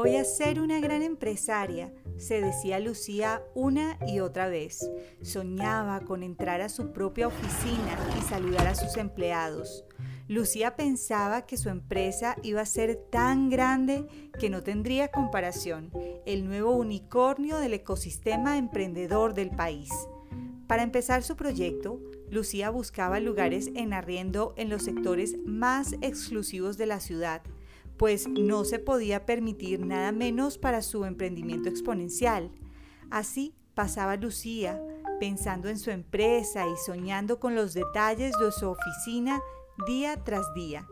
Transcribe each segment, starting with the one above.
Voy a ser una gran empresaria, se decía Lucía una y otra vez. Soñaba con entrar a su propia oficina y saludar a sus empleados. Lucía pensaba que su empresa iba a ser tan grande que no tendría comparación, el nuevo unicornio del ecosistema emprendedor del país. Para empezar su proyecto, Lucía buscaba lugares en arriendo en los sectores más exclusivos de la ciudad, pues no se podía permitir nada menos para su emprendimiento exponencial. Así pasaba Lucía, pensando en su empresa y soñando con los detalles de su oficina día tras día.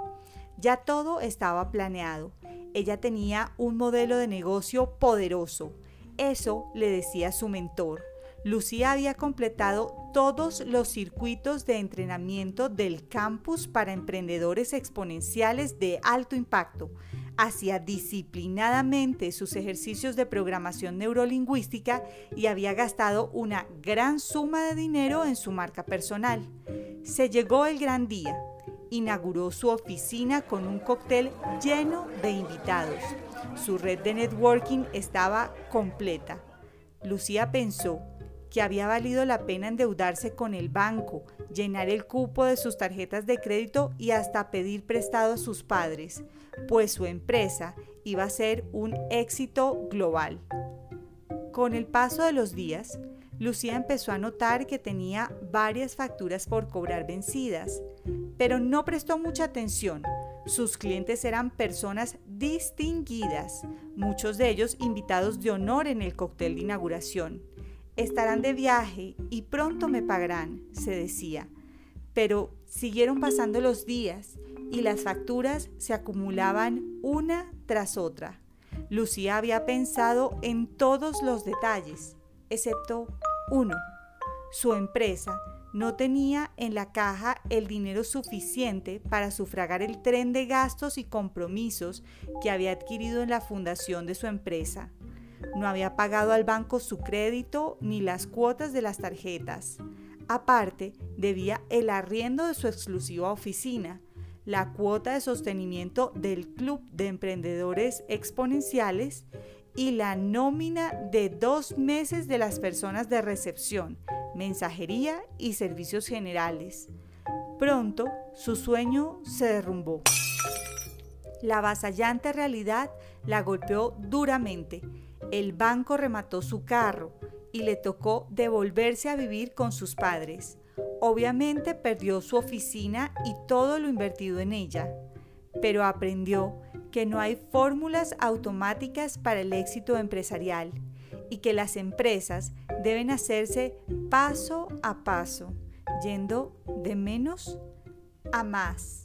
Ya todo estaba planeado. Ella tenía un modelo de negocio poderoso. Eso le decía su mentor. Lucía había completado todos los circuitos de entrenamiento del campus para emprendedores exponenciales de alto impacto. Hacía disciplinadamente sus ejercicios de programación neurolingüística y había gastado una gran suma de dinero en su marca personal. Se llegó el gran día. Inauguró su oficina con un cóctel lleno de invitados. Su red de networking estaba completa. Lucía pensó, que había valido la pena endeudarse con el banco, llenar el cupo de sus tarjetas de crédito y hasta pedir prestado a sus padres, pues su empresa iba a ser un éxito global. Con el paso de los días, Lucía empezó a notar que tenía varias facturas por cobrar vencidas, pero no prestó mucha atención. Sus clientes eran personas distinguidas, muchos de ellos invitados de honor en el cóctel de inauguración. Estarán de viaje y pronto me pagarán, se decía. Pero siguieron pasando los días y las facturas se acumulaban una tras otra. Lucía había pensado en todos los detalles, excepto uno. Su empresa no tenía en la caja el dinero suficiente para sufragar el tren de gastos y compromisos que había adquirido en la fundación de su empresa. No había pagado al banco su crédito ni las cuotas de las tarjetas. Aparte, debía el arriendo de su exclusiva oficina, la cuota de sostenimiento del Club de Emprendedores Exponenciales y la nómina de dos meses de las personas de recepción, mensajería y servicios generales. Pronto, su sueño se derrumbó. La avasallante realidad la golpeó duramente el banco remató su carro y le tocó devolverse a vivir con sus padres. Obviamente perdió su oficina y todo lo invertido en ella, pero aprendió que no hay fórmulas automáticas para el éxito empresarial y que las empresas deben hacerse paso a paso, yendo de menos a más.